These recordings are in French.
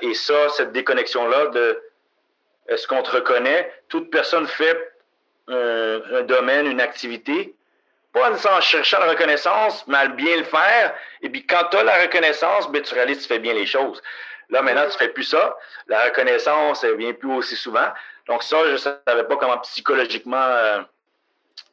et ça, cette déconnexion-là de est-ce qu'on te reconnaît, toute personne fait un domaine, une activité, pas en cherchant la reconnaissance, mais à bien le faire. Et puis quand tu as la reconnaissance, ben, tu réalises que tu fais bien les choses. Là, maintenant, tu fais plus ça. La reconnaissance, elle vient plus aussi souvent. Donc ça, je ne savais pas comment psychologiquement euh,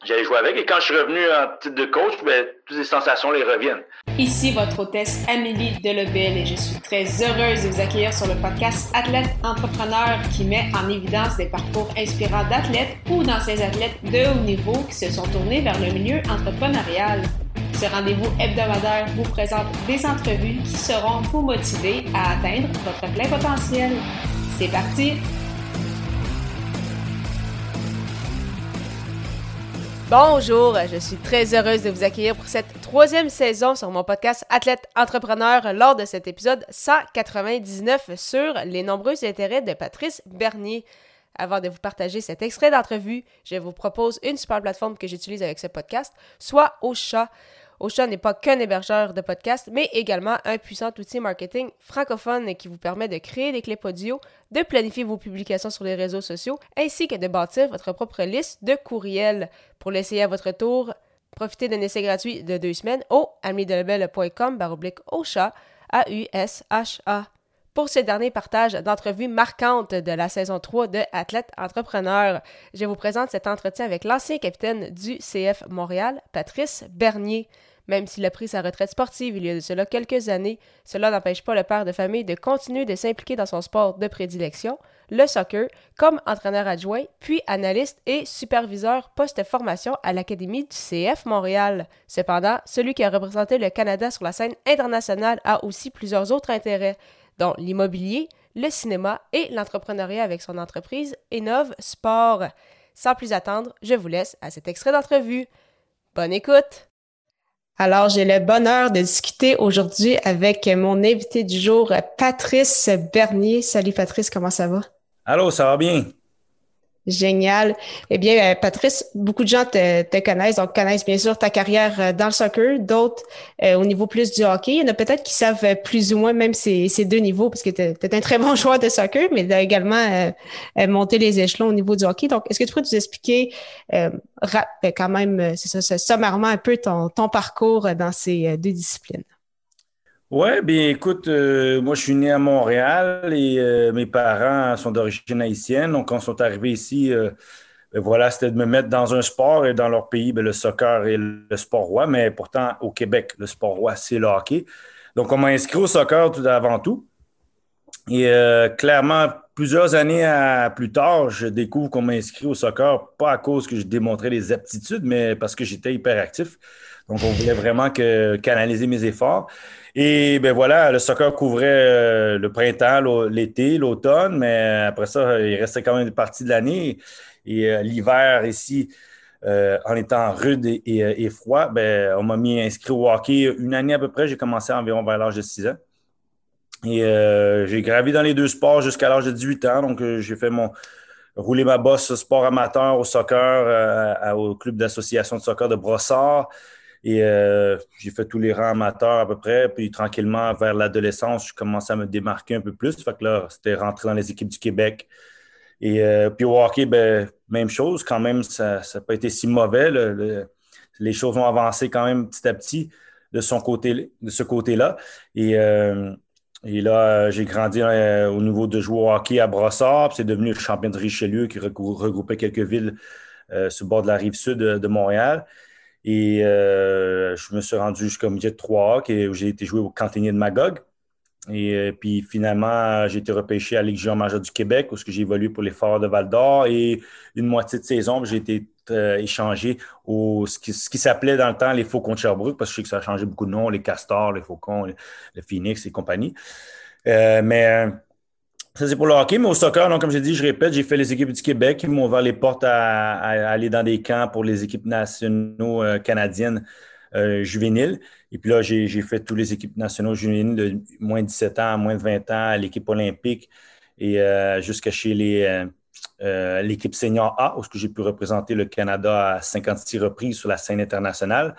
j'allais jouer avec. Et quand je suis revenu en titre de coach, ben, toutes les sensations les reviennent. Ici votre hôtesse Amélie Delebel et je suis très heureuse de vous accueillir sur le podcast Athlète Entrepreneur qui met en évidence des parcours inspirants d'athlètes ou d'anciens athlètes de haut niveau qui se sont tournés vers le milieu entrepreneurial. Ce rendez-vous hebdomadaire vous présente des entrevues qui seront vous motiver à atteindre votre plein potentiel. C'est parti! Bonjour, je suis très heureuse de vous accueillir pour cette troisième saison sur mon podcast Athlète Entrepreneur lors de cet épisode 199 sur les nombreux intérêts de Patrice Bernier. Avant de vous partager cet extrait d'entrevue, je vous propose une super plateforme que j'utilise avec ce podcast, soit Ocha. Ocha n'est pas qu'un hébergeur de podcasts, mais également un puissant outil marketing francophone qui vous permet de créer des clips audio, de planifier vos publications sur les réseaux sociaux, ainsi que de bâtir votre propre liste de courriels. Pour l'essayer à votre tour, profitez d'un essai gratuit de deux semaines au amidelebel.com baroblique Ocha, A-U-S-H-A. Pour ce dernier partage d'entrevues marquantes de la saison 3 de Athlète Entrepreneur, je vous présente cet entretien avec l'ancien capitaine du CF Montréal, Patrice Bernier. Même s'il a pris sa retraite sportive il y a de cela quelques années, cela n'empêche pas le père de famille de continuer de s'impliquer dans son sport de prédilection, le soccer, comme entraîneur adjoint, puis analyste et superviseur post-formation à l'Académie du CF Montréal. Cependant, celui qui a représenté le Canada sur la scène internationale a aussi plusieurs autres intérêts, dont l'immobilier, le cinéma et l'entrepreneuriat avec son entreprise Innove Sport. Sans plus attendre, je vous laisse à cet extrait d'entrevue. Bonne écoute! Alors, j'ai le bonheur de discuter aujourd'hui avec mon invité du jour, Patrice Bernier. Salut Patrice, comment ça va? Allô, ça va bien? Génial. Eh bien, euh, Patrice, beaucoup de gens te, connaissent, donc connaissent bien sûr ta carrière euh, dans le soccer, d'autres euh, au niveau plus du hockey. Il y en a peut-être qui savent plus ou moins même ces, deux niveaux, parce que tu es, un très bon joueur de soccer, mais tu as également monté les échelons au niveau du hockey. Donc, est-ce que tu pourrais nous expliquer ben, quand même, c'est ça, sommairement un peu ton parcours dans ces deux disciplines? Oui, bien écoute, euh, moi je suis né à Montréal et euh, mes parents sont d'origine haïtienne. Donc, quand ils sont arrivés ici, euh, ben voilà, c'était de me mettre dans un sport et dans leur pays, ben, le soccer est le sport roi, mais pourtant au Québec, le sport roi, c'est le hockey. Donc, on m'a inscrit au soccer tout avant tout. Et clairement, plusieurs années plus tard, je découvre qu'on m'a inscrit au soccer, pas à cause que je démontrais des aptitudes, mais parce que j'étais hyperactif. Donc, on voulait vraiment que, canaliser mes efforts. Et ben voilà, le soccer couvrait euh, le printemps, l'été, l'automne, mais après ça, il restait quand même une partie de l'année. Et euh, l'hiver ici, euh, en étant rude et, froid, ben, on m'a mis inscrit au hockey une année à peu près. J'ai commencé environ vers l'âge de 6 ans. Et j'ai gravi dans les deux sports jusqu'à l'âge de 18 ans. Donc, j'ai fait mon rouler ma bosse sport amateur au soccer au club d'association de soccer de Brossard. Et euh, j'ai fait tous les rangs amateurs à peu près. Puis tranquillement, vers l'adolescence, je commençais à me démarquer un peu plus. Fait que là, c'était rentrer dans les équipes du Québec. Et euh, puis au hockey, ben, même chose. Quand même, ça n'a pas été si mauvais. les choses ont avancé quand même petit à petit de, son côté, de ce côté-là. Et, euh, là, j'ai grandi au niveau de jouer au hockey à Brossard. C'est devenu le champion de Richelieu qui regroupait quelques villes sur le bord de la rive sud de Montréal. Et euh, je me suis rendu jusqu'au milieu de 3 où j'ai été joué au cantinier de Magog. Et euh, puis finalement, j'ai été repêché à Ligue majeure du Québec, où j'ai évolué pour les Forts de Val d'Or. Et une moitié de saison, j'ai été euh, échangé au ce qui, s'appelait dans le temps les Faucons de Sherbrooke, parce que je sais que ça a changé beaucoup de noms, les Castors, les Faucons, le Phoenix et compagnie. mais ça, c'est pour le hockey, mais au soccer, donc, comme j'ai dit, je répète, j'ai fait les équipes du Québec. Ils m'ont ouvert les portes à, aller dans des camps pour les équipes nationaux euh, canadiennes euh, juvéniles. Et puis là, j'ai fait toutes les équipes nationaux juvéniles de moins de 17 ans moins de 20 ans l'équipe olympique et euh, jusqu'à chez l'équipe senior A, où j'ai pu représenter le Canada à 56 reprises sur la scène internationale.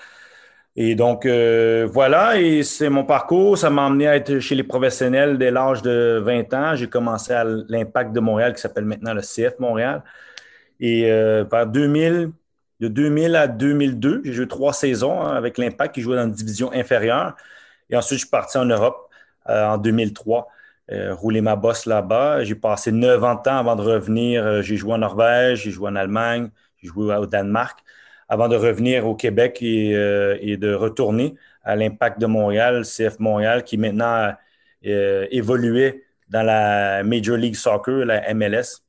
Et donc, euh, voilà, et c'est mon parcours. Ça m'a amené à être chez les professionnels dès l'âge de 20 ans. J'ai commencé à l'Impact de Montréal, qui s'appelle maintenant le CF Montréal. Et euh, vers 2000, de 2000 à 2002, j'ai joué trois saisons hein, avec l'Impact qui jouait dans une division inférieure. Et ensuite, je suis parti en Europe euh, en 2003, rouler ma bosse là-bas. J'ai passé neuf ans de temps avant de revenir. j'ai joué en Norvège, j'ai joué en Allemagne, j'ai joué au Danemark avant de revenir au Québec euh, et, de retourner à l'Impact de Montréal, CF Montréal, qui maintenant euh, évolué dans la Major League Soccer, la MLS.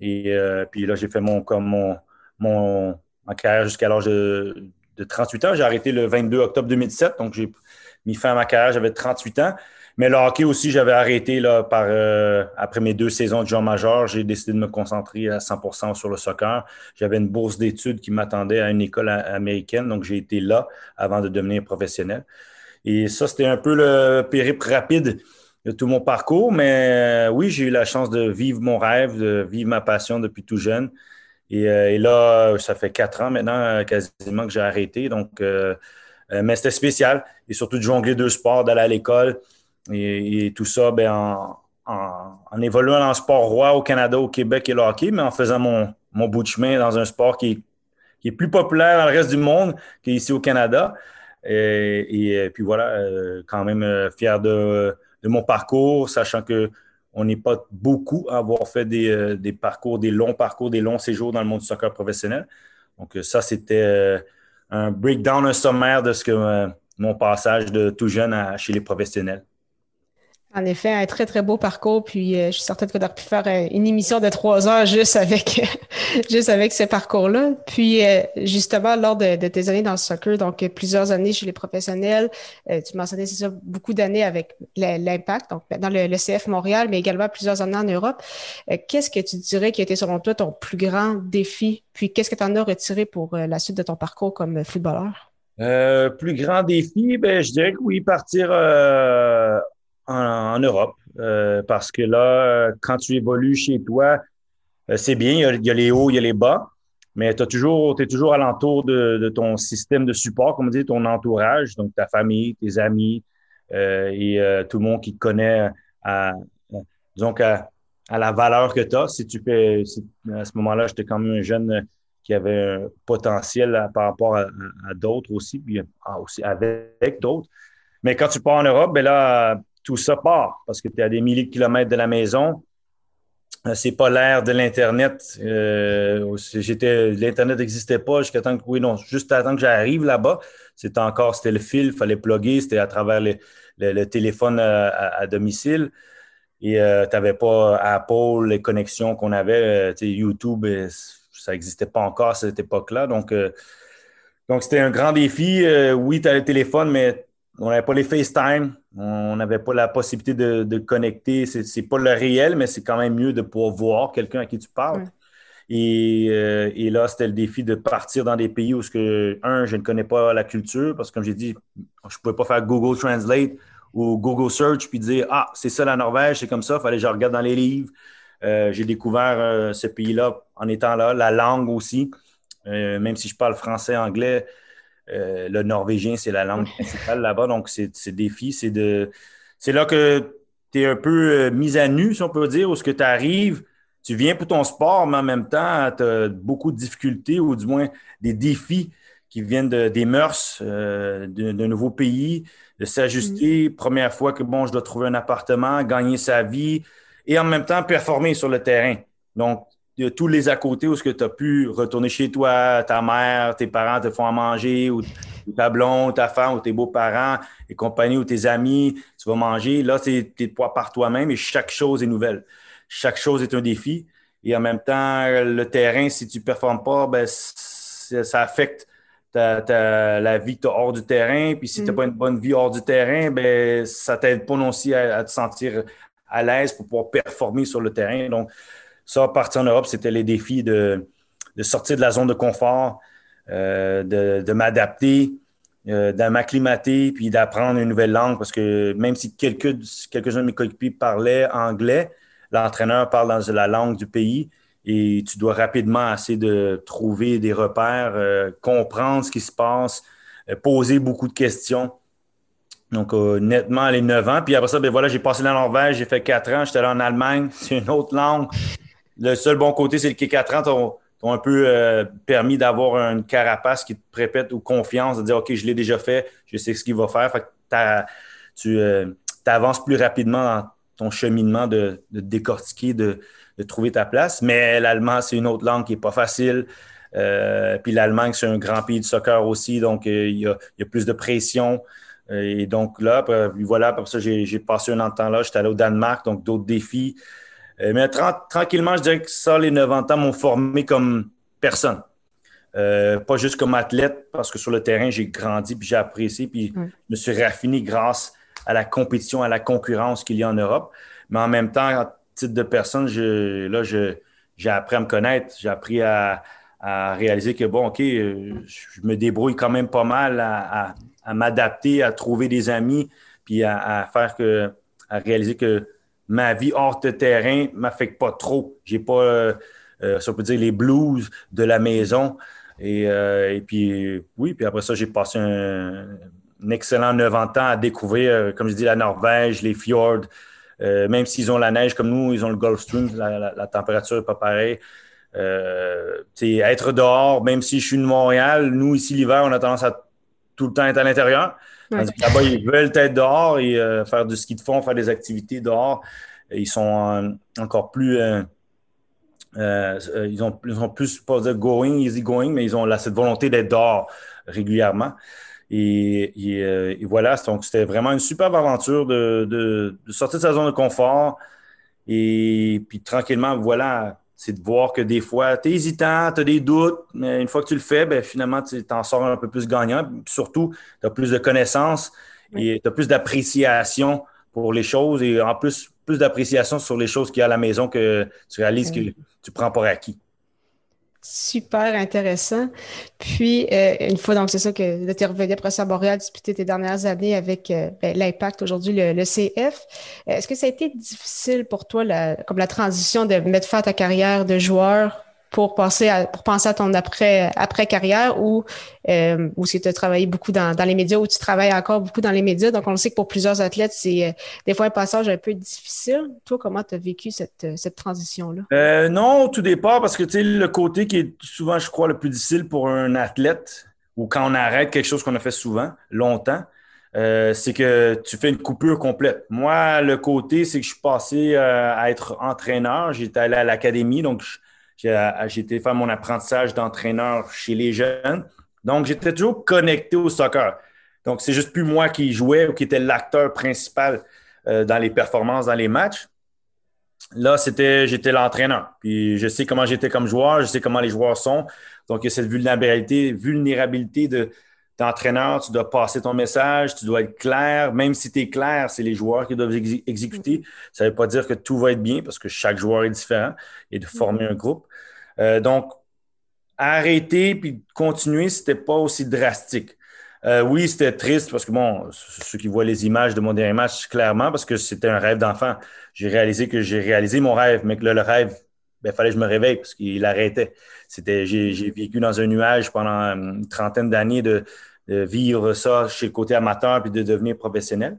Et euh, puis là, j'ai fait mon, comme mon, mon, carrière jusqu'à l'âge de, de, 38 ans. J'ai arrêté le 22 octobre 2007, donc j'ai mis fin à ma carrière, j'avais 38 ans. Mais le hockey aussi, j'avais arrêté là, par, euh, après mes deux saisons de joueur majeur. J'ai décidé de me concentrer à 100% sur le soccer. J'avais une bourse d'études qui m'attendait à une école américaine, donc j'ai été là avant de devenir professionnel. Et ça, c'était un peu le périple rapide de tout mon parcours. Mais euh, oui, j'ai eu la chance de vivre mon rêve, de vivre ma passion depuis tout jeune. Et, euh, là, ça fait quatre ans maintenant quasiment que j'ai arrêté. Donc, mais c'était spécial. Et surtout de jongler deux sports, d'aller à l'école. Et, tout ça, ben, en, évoluant dans le sport roi au Canada, au Québec et le hockey, mais en faisant mon, bout de chemin dans un sport qui est, plus populaire dans le reste du monde qu'ici au Canada. Et, puis voilà, euh, quand même euh, fier de, mon parcours, sachant que on n'est pas beaucoup à avoir fait euh, des, parcours, des longs parcours, des longs séjours dans le monde du soccer professionnel. Donc ça, c'était un breakdown, un sommaire de ce que mon passage de tout jeune chez les professionnels. En effet, un très, très beau parcours. Puis, euh, je suis certaine qu'on aurait pu faire euh, une émission de trois heures juste avec, juste avec ce parcours-là. Puis, euh, justement, lors de, tes années dans le soccer, donc plusieurs années chez les professionnels, tu mentionnais, c'est ça, beaucoup d'années avec l'Impact, donc dans le, CF Montréal, mais également plusieurs années en Europe. qu'est-ce que tu dirais qui a été, selon toi, ton plus grand défi? Puis, qu'est-ce que tu en as retiré pour la suite de ton parcours comme footballeur? plus grand défi, ben, je dirais que oui, partir en, Europe. Euh, parce que là, quand tu évolues chez toi, euh, c'est bien, il y, a, les hauts, il y a les bas, mais tu es toujours, alentour de, de, ton système de support, comme on dit, ton entourage, donc ta famille, tes amis euh, et tout le monde qui te connaît à, donc à, la valeur que tu as. Si tu fais, à ce moment-là, j'étais quand même un jeune qui avait un potentiel par rapport à, d'autres aussi, puis aussi avec d'autres. Mais quand tu pars en Europe, ben là, tout ça part parce que tu es à des milliers de kilomètres de la maison. Euh, c'est pas l'ère de l'Internet. Euh, L'Internet n'existait pas jusqu'à temps que, oui, non, juste à temps que j'arrive là-bas. C'était encore, c'était le fil, il fallait plugger, c'était à travers le, téléphone euh, à, domicile. Et tu n'avais pas Apple, les connexions qu'on avait, YouTube, ça n'existait pas encore à cette époque-là. Donc, donc c'était un grand défi. oui, tu as le téléphone, mais on n'avait pas les FaceTime, on n'avait pas la possibilité de, connecter. Ce n'est pas le réel, mais c'est quand même mieux de pouvoir voir quelqu'un à qui tu parles. Euh, et, là, c'était le défi de partir dans des pays où, que, un, je ne connais pas la culture, parce que comme j'ai dit, je ne pouvais pas faire Google Translate ou Google Search puis dire Ah, c'est ça la Norvège, c'est comme ça, il fallait que je regarde dans les livres. Euh, j'ai découvert euh, ce pays-là en étant là, la langue aussi. même si je parle français, anglais, euh, le norvégien, c'est la langue principale là-bas. Donc, c'est défi. C'est de c'est là que tu es un peu euh, mis à nu, si on peut dire, où ce que tu arrives, tu viens pour ton sport, mais en même temps, tu as beaucoup de difficultés ou du moins des défis qui viennent de, des mœurs euh, d'un nouveau pays, de s'ajuster. Mm-hmm. Première fois que, bon, je dois trouver un appartement, gagner sa vie et en même temps performer sur le terrain. Donc, tous les à côté où ce que tu as pu retourner chez toi, ta mère, tes parents te font à manger, ou, ta blonde, ta femme, ou tes beaux-parents et compagnie, ou tes amis, tu vas manger. Là, tu es par toi-même et chaque chose est nouvelle. Chaque chose est un défi. Et en même temps, le terrain, si tu ne performes pas, ben, ça affecte la vie que tu as hors du terrain. Puis si tu n'as mm. pas une bonne vie hors du terrain, ben, ça ne t'aide pas non aussi à, à, te sentir à l'aise pour pouvoir performer sur le terrain. Donc, ça, partir en Europe, c'était les défis de, sortir de la zone de confort, euh, de, m'adapter, euh, de m'acclimater, puis d'apprendre une nouvelle langue. Parce que même si quelques, quelques-uns de mes coéquipiers parlaient anglais, l'entraîneur parle dans la langue du pays et tu dois rapidement essayer de trouver des repères, euh, comprendre ce qui se passe, poser beaucoup de questions. Donc, nettement, les 9 ans. Puis après ça, ben voilà, j'ai passé la Norvège, j'ai fait 4 ans, j'étais allé en Allemagne, c'est une autre langue. Le seul bon côté, c'est que les 4 ans t'ont un peu permis d'avoir une carapace qui te répète ou confiance, de dire OK, je l'ai déjà fait, je sais ce qu'il va faire. Fait que tu avances plus rapidement dans ton cheminement de, décortiquer, de, trouver ta place. Mais l'allemand, c'est une autre langue qui n'est pas facile. Euh, puis l'Allemagne, c'est un grand pays de soccer aussi, donc euh, il, y a, plus de pression. et donc là, voilà, pour ça, j'ai passé un an de temps là. J'étais allé au Danemark, donc d'autres défis. Euh, mais tranquillement, je dirais que ça, les 90 ans m'ont formé comme personne. pas juste comme athlète, parce que sur le terrain, j'ai grandi, puis j'ai apprécié, puis je me suis raffiné grâce à la compétition, à la concurrence qu'il y a en Europe. Mais en même temps, en titre de personne, je, là, j'ai appris à me connaître, j'ai appris à, réaliser que, bon, OK, euh, je me débrouille quand même pas mal à, m'adapter, à trouver des amis, puis à, faire que, à réaliser que ma vie hors de terrain m'affecte pas trop. J'ai pas, euh, euh, on peut dire, les blues de la maison. Et, et puis, oui, puis après ça, j'ai passé un, excellent 90 ans à découvrir, euh, comme je dis, la Norvège, les fjords. Euh, même s'ils ont la neige comme nous, ils ont le Gulf Stream, la, température n'est pas pareille. Euh, être dehors, même si je suis de Montréal, nous, ici, l'hiver, on a tendance à tout le temps être à l'intérieur. Là-bas, ils veulent être dehors et faire du ski de fond, faire des activités dehors. ils sont encore plus. ils, ont, ils plus, pas dire going, easy going, mais ils ont cette volonté d'être dehors régulièrement. Euh, et, voilà, donc c'était vraiment une superbe aventure de, sortir de sa zone de confort. Et puis tranquillement, voilà, c'est de voir que des fois, tu es hésitant, tu as des doutes, mais une fois que tu le fais, ben, finalement, tu t'en sors un peu plus gagnant. surtout, tu as plus de connaissances et tu as plus d'appréciation pour les choses et en plus, plus d'appréciation sur les choses qu'il y a à la maison que tu réalises que tu prends pour acquis. Super intéressant. Puis, euh, une fois, donc, c'est ça que tu es revenu à Montréal, disputer tes dernières années avec euh, ben, l'Impact, aujourd'hui le, le, CF. Est-ce que ça a été difficile pour toi, comme la transition de mettre fin à ta carrière de joueur? Pour penser à, penser à ton après, après carrière ou, euh, si tu as travaillé beaucoup dans, les médias ou tu travailles encore beaucoup dans les médias. Donc, on sait que pour plusieurs athlètes, c'est euh, des fois un passage un peu difficile. Toi, comment tu as vécu cette, cette transition-là? Euh, non, tout départ, parce que tu sais, le côté qui est souvent, je crois, le plus difficile pour un athlète ou quand on arrête quelque chose qu'on a fait souvent, longtemps, euh, c'est que tu fais une coupure complète. Moi, le côté, c'est que je suis passé euh, à être entraîneur. J'étais allé à l'académie, donc je, j'ai faire mon apprentissage d'entraîneur chez les jeunes. Donc, j'étais toujours connecté au soccer. Donc, c'est juste plus moi qui jouais ou qui était l'acteur principal euh, dans les performances, dans les matchs. Là, c'était, j'étais l'entraîneur. Puis, je sais comment j'étais comme joueur, je sais comment les joueurs sont. Donc, il y a cette vulnérabilité, vulnérabilité de, d'entraîneur, tu dois passer ton message, tu dois être clair. Même si tu es clair, c'est les joueurs qui doivent exécuter. Ça ne veut pas dire que tout va être bien parce que chaque joueur est différent et de former un groupe. Euh, donc, arrêter puis continuer, ce n'était pas aussi drastique. Euh, oui, c'était triste parce que, bon, ceux qui voient les images de mon dernier match, clairement, parce que c'était un rêve d'enfant. J'ai réalisé que j'ai réalisé mon rêve, mais que là, le rêve, il ben, fallait que je me réveille parce qu'il arrêtait. C'était, j'ai, vécu dans un nuage pendant une trentaine d'années de, vivre ça chez le côté amateur puis de devenir professionnel.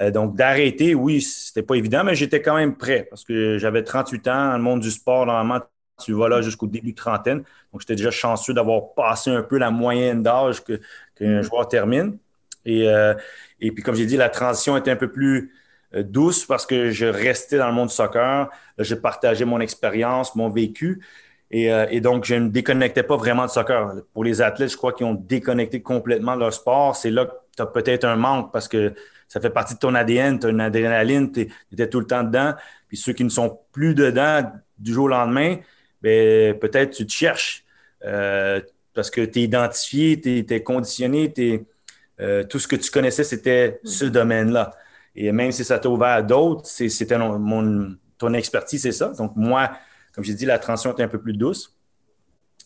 Euh, donc, d'arrêter, oui, c'était pas évident, mais j'étais quand même prêt parce que j'avais 38 ans. Dans le monde du sport, normalement, tu vas là jusqu'au début de trentaine. Donc, j'étais déjà chanceux d'avoir passé un peu la moyenne d'âge qu'un mm-hmm. joueur termine. Et, euh, et puis, comme j'ai dit, la transition était un peu plus euh, douce parce que je restais dans le monde du soccer. Je partageais mon expérience, mon vécu. Et, euh, et, donc, je ne me déconnectais pas vraiment du soccer. Pour les athlètes, je crois qu'ils ont déconnecté complètement de leur sport. C'est là que tu as peut-être un manque parce que ça fait partie de ton ADN, tu as une adrénaline, tu étais tout le temps dedans. Puis ceux qui ne sont plus dedans du jour au lendemain, peut-être tu te cherches euh, parce que tu es identifié, tu es, conditionné, euh, tout ce que tu connaissais, c'était ce domaine-là. Et même si ça t'a ouvert à d'autres, c'était mon, ton expertise, c'est ça. Donc, moi, comme j'ai dit, la transition était un peu plus douce.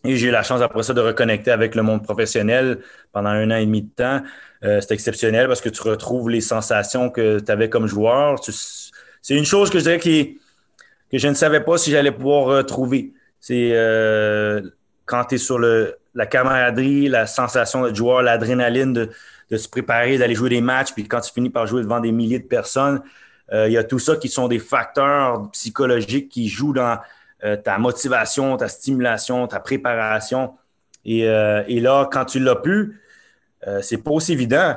Et j'ai eu la chance après ça de reconnecter avec le monde professionnel pendant un an et demi de temps. Euh, c'est exceptionnel parce que tu retrouves les sensations que tu avais comme joueur. C'est une chose que je dirais qui, que je ne savais pas si j'allais pouvoir retrouver. C'est euh, quand tu es sur le, la camaraderie, la sensation de joueur, l'adrénaline de, de, se préparer, d'aller jouer des matchs, puis quand tu finis par jouer devant des milliers de personnes, euh, il y a tout ça qui sont des facteurs psychologiques qui jouent dans euh, ta motivation, ta stimulation, ta préparation. Et, et là, quand tu l'as plus, c'est pas aussi évident.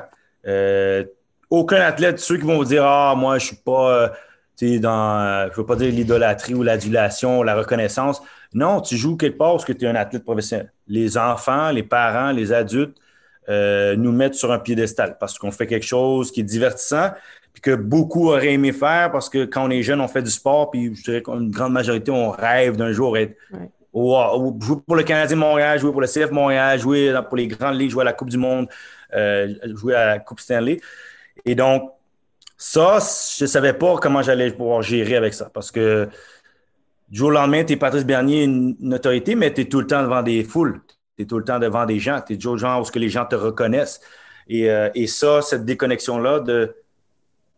aucun athlète, ceux qui vont vous dire Ah, moi, je suis pas dans, je veux pas dire l'idolâtrie ou l'adulation, la reconnaissance. Non, tu joues quelque part parce que tu es un athlète professionnel. Les enfants, les parents, les adultes nous mettent sur un piédestal parce qu'on fait quelque chose qui est divertissant, puis que beaucoup auraient aimé faire parce que quand on est jeune, on fait du sport, puis je dirais qu'une grande majorité, on rêve d'un jour être jouer pour le Canadien Montréal, jouer pour le CF Montréal, jouer pour les grandes ligues, jouer à la Coupe du Monde, euh, jouer à la Coupe Stanley. Et donc, ça, je ne savais pas comment j'allais pouvoir gérer avec ça parce que du jour au tu es Patrice Bernier, une, autorité, mais tu es tout le temps devant des foules, tu es tout le temps devant des gens, tu es toujours genre où que les gens te reconnaissent. Et, euh, et ça, cette déconnexion-là de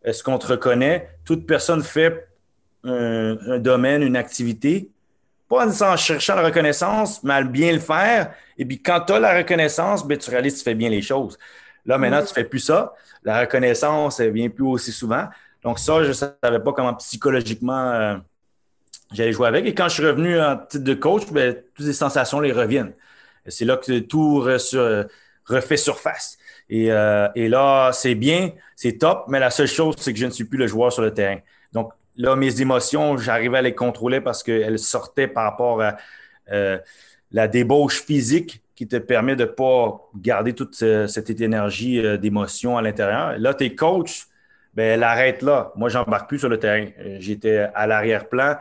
est-ce qu'on te reconnaît? Toute personne fait un, domaine, une activité, pas en cherchant la reconnaissance, mais à bien le faire. Et puis quand tu as la reconnaissance, ben, tu réalises que tu fais bien les choses. Là, maintenant, tu ne fais plus ça. La reconnaissance, elle vient plus aussi souvent. Donc, ça, je ne savais pas comment psychologiquement euh, j'allais jouer avec. Et quand je suis revenu en titre de coach, ben, toutes les sensations les reviennent. C'est là que tout refait surface. Euh, et, là, c'est bien, c'est top, mais la seule chose, c'est que je ne suis plus le joueur sur le terrain. Donc là, mes émotions, j'arrivais à les contrôler parce qu'elles sortaient par rapport à euh, la débauche physique qui te permet de ne pas garder toute cette énergie euh, d'émotion à l'intérieur. Là, tes coachs, ben, elle arrête là. Moi, j'embarque plus sur le terrain. J'étais à l'arrière-plan.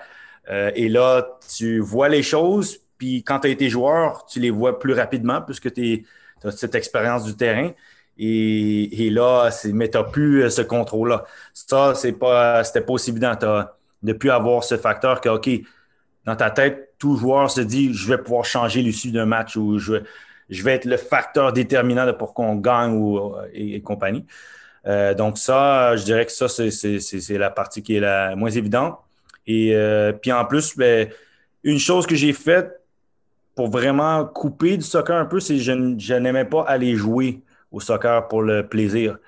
et là, tu vois les choses, puis quand tu as été joueur, tu les vois plus rapidement puisque tu as cette expérience du terrain. Et, là, mais tu n'as plus euh, ce contrôle-là. Ça, c'est pas, c'était pas aussi évident. de ne plus avoir ce facteur que, OK, dans ta tête, tout joueur se dit, je vais pouvoir changer l'issue d'un match ou je, vais être le facteur déterminant pour qu'on gagne ou, et, compagnie. Euh, donc ça, je dirais que ça, c'est la partie qui est la moins évidente. Et euh, puis en plus, ben, une chose que j'ai faite pour vraiment couper du soccer un peu, c'est que je n'aimais pas aller jouer au soccer pour le plaisir.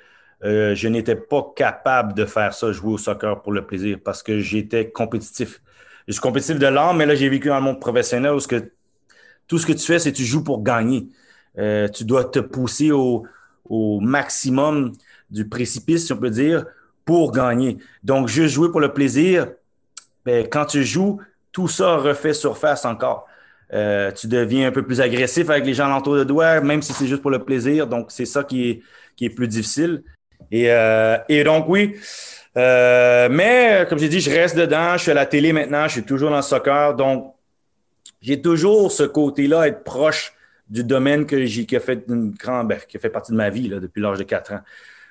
Euh, je n'étais pas capable de faire ça, jouer au soccer pour le plaisir, parce que j'étais compétitif. Je suis compétitif de l'âme, mais là, j'ai vécu dans le monde professionnel où que tout ce que tu fais, c'est que tu joues pour gagner. Euh, tu dois te pousser au, maximum du précipice, si on peut dire, pour gagner. Donc, juste jouer pour le plaisir, ben, quand tu joues, tout ça refait surface encore. Euh, tu deviens un peu plus agressif avec les gens alentour de toi, même si c'est juste pour le plaisir. Donc, c'est ça qui est, qui est plus difficile. Et, euh, donc, oui. Euh, mais, comme j'ai dit, je reste dedans. Je suis à la télé maintenant. Je suis toujours dans le soccer. Donc, j'ai toujours ce côté-là, être proche du domaine que j'ai, qui, a fait une grande, ben, qui a fait partie de ma vie là, depuis l'âge de 4 ans.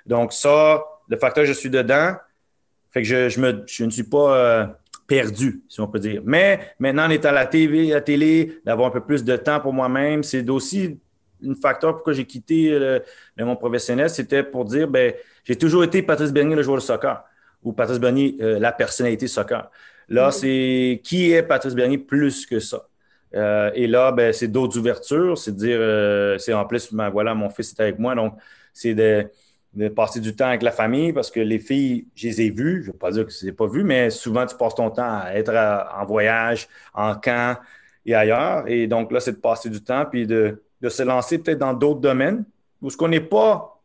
Donc, ça, le facteur je suis dedans, fait que je, ne suis pas perdu, si on peut dire. Mais maintenant, on est à la TV, à la télé, d'avoir un peu plus de temps pour moi-même, c'est aussi un facteur pourquoi j'ai quitté le, mon professionnel, c'était pour dire, ben, j'ai toujours été Patrice Bernier, le joueur de soccer, ou Patrice Bernier, euh, la personnalité soccer. Là, mm-hmm. c'est qui est Patrice Bernier plus que ça? Euh, et là, ben, c'est d'autres ouvertures, c'est de dire, euh, c'est en plus, ben, voilà, mon fils est avec moi, donc c'est de de passer du temps avec la famille parce que les filles, je les ai vues. Je ne veux pas dire que je ne les ai pas vues, mais souvent, tu passes ton temps à être en voyage, en camp et ailleurs. Et donc là, c'est de passer du temps puis de, se lancer peut-être dans d'autres domaines où ce qu'on n'est pas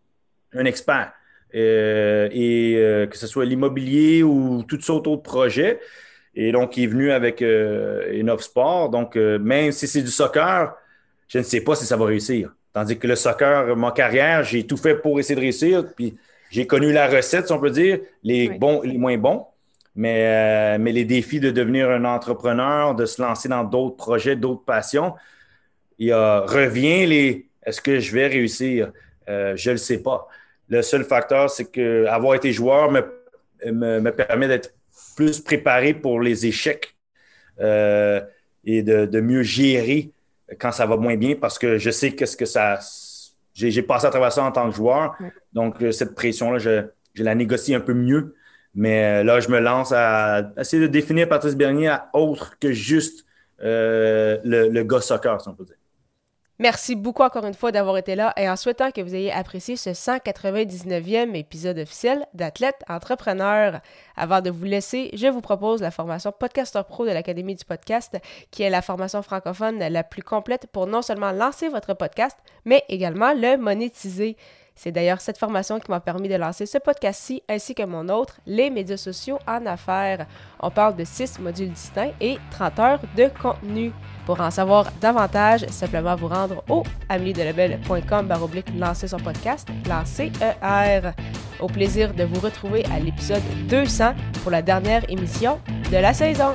un expert. Euh, et euh, que ce soit l'immobilier ou toutes sortes d'autres projets. Et donc, il est venu avec euh, Sport. Donc, euh, même si c'est du soccer, je ne sais pas si ça va réussir. Tandis que le soccer, ma carrière, j'ai tout fait pour essayer de réussir. Puis j'ai connu la recette, si on peut dire, les bons, les moins bons. Mais, mais les défis de devenir un entrepreneur, de se lancer dans d'autres projets, d'autres passions, il y a, revient les est-ce que je vais réussir? Euh, je ne le sais pas. Le seul facteur, c'est que avoir été joueur me, me, permet d'être plus préparé pour les échecs euh, et de, de, mieux gérer quand ça va moins bien parce que je sais qu'est-ce que ça. J'ai passé à travers ça en tant que joueur. Donc, euh, cette pression-là, je, la négocie un peu mieux. Mais là, je me lance à essayer de définir Patrice Bernier à autre que juste euh, le, le, gars soccer, si on peut dire. Merci beaucoup encore une fois d'avoir été là et en souhaitant que vous ayez apprécié ce 199e épisode officiel d'Athlète Entrepreneur. Avant de vous laisser, je vous propose la formation Podcaster Pro de l'Académie du podcast, qui est la formation francophone la plus complète pour non seulement lancer votre podcast, mais également le monétiser. C'est d'ailleurs cette formation qui m'a permis de lancer ce podcast-ci ainsi que mon autre, les médias sociaux en affaires. On parle de 6 modules distincts et 30 heures de contenu. Pour en savoir davantage, simplement vous rendre au ameliedelabel.com baroblique lancer son podcast, lancer ER. Au plaisir de vous retrouver à l'épisode 200 pour la dernière émission de la saison.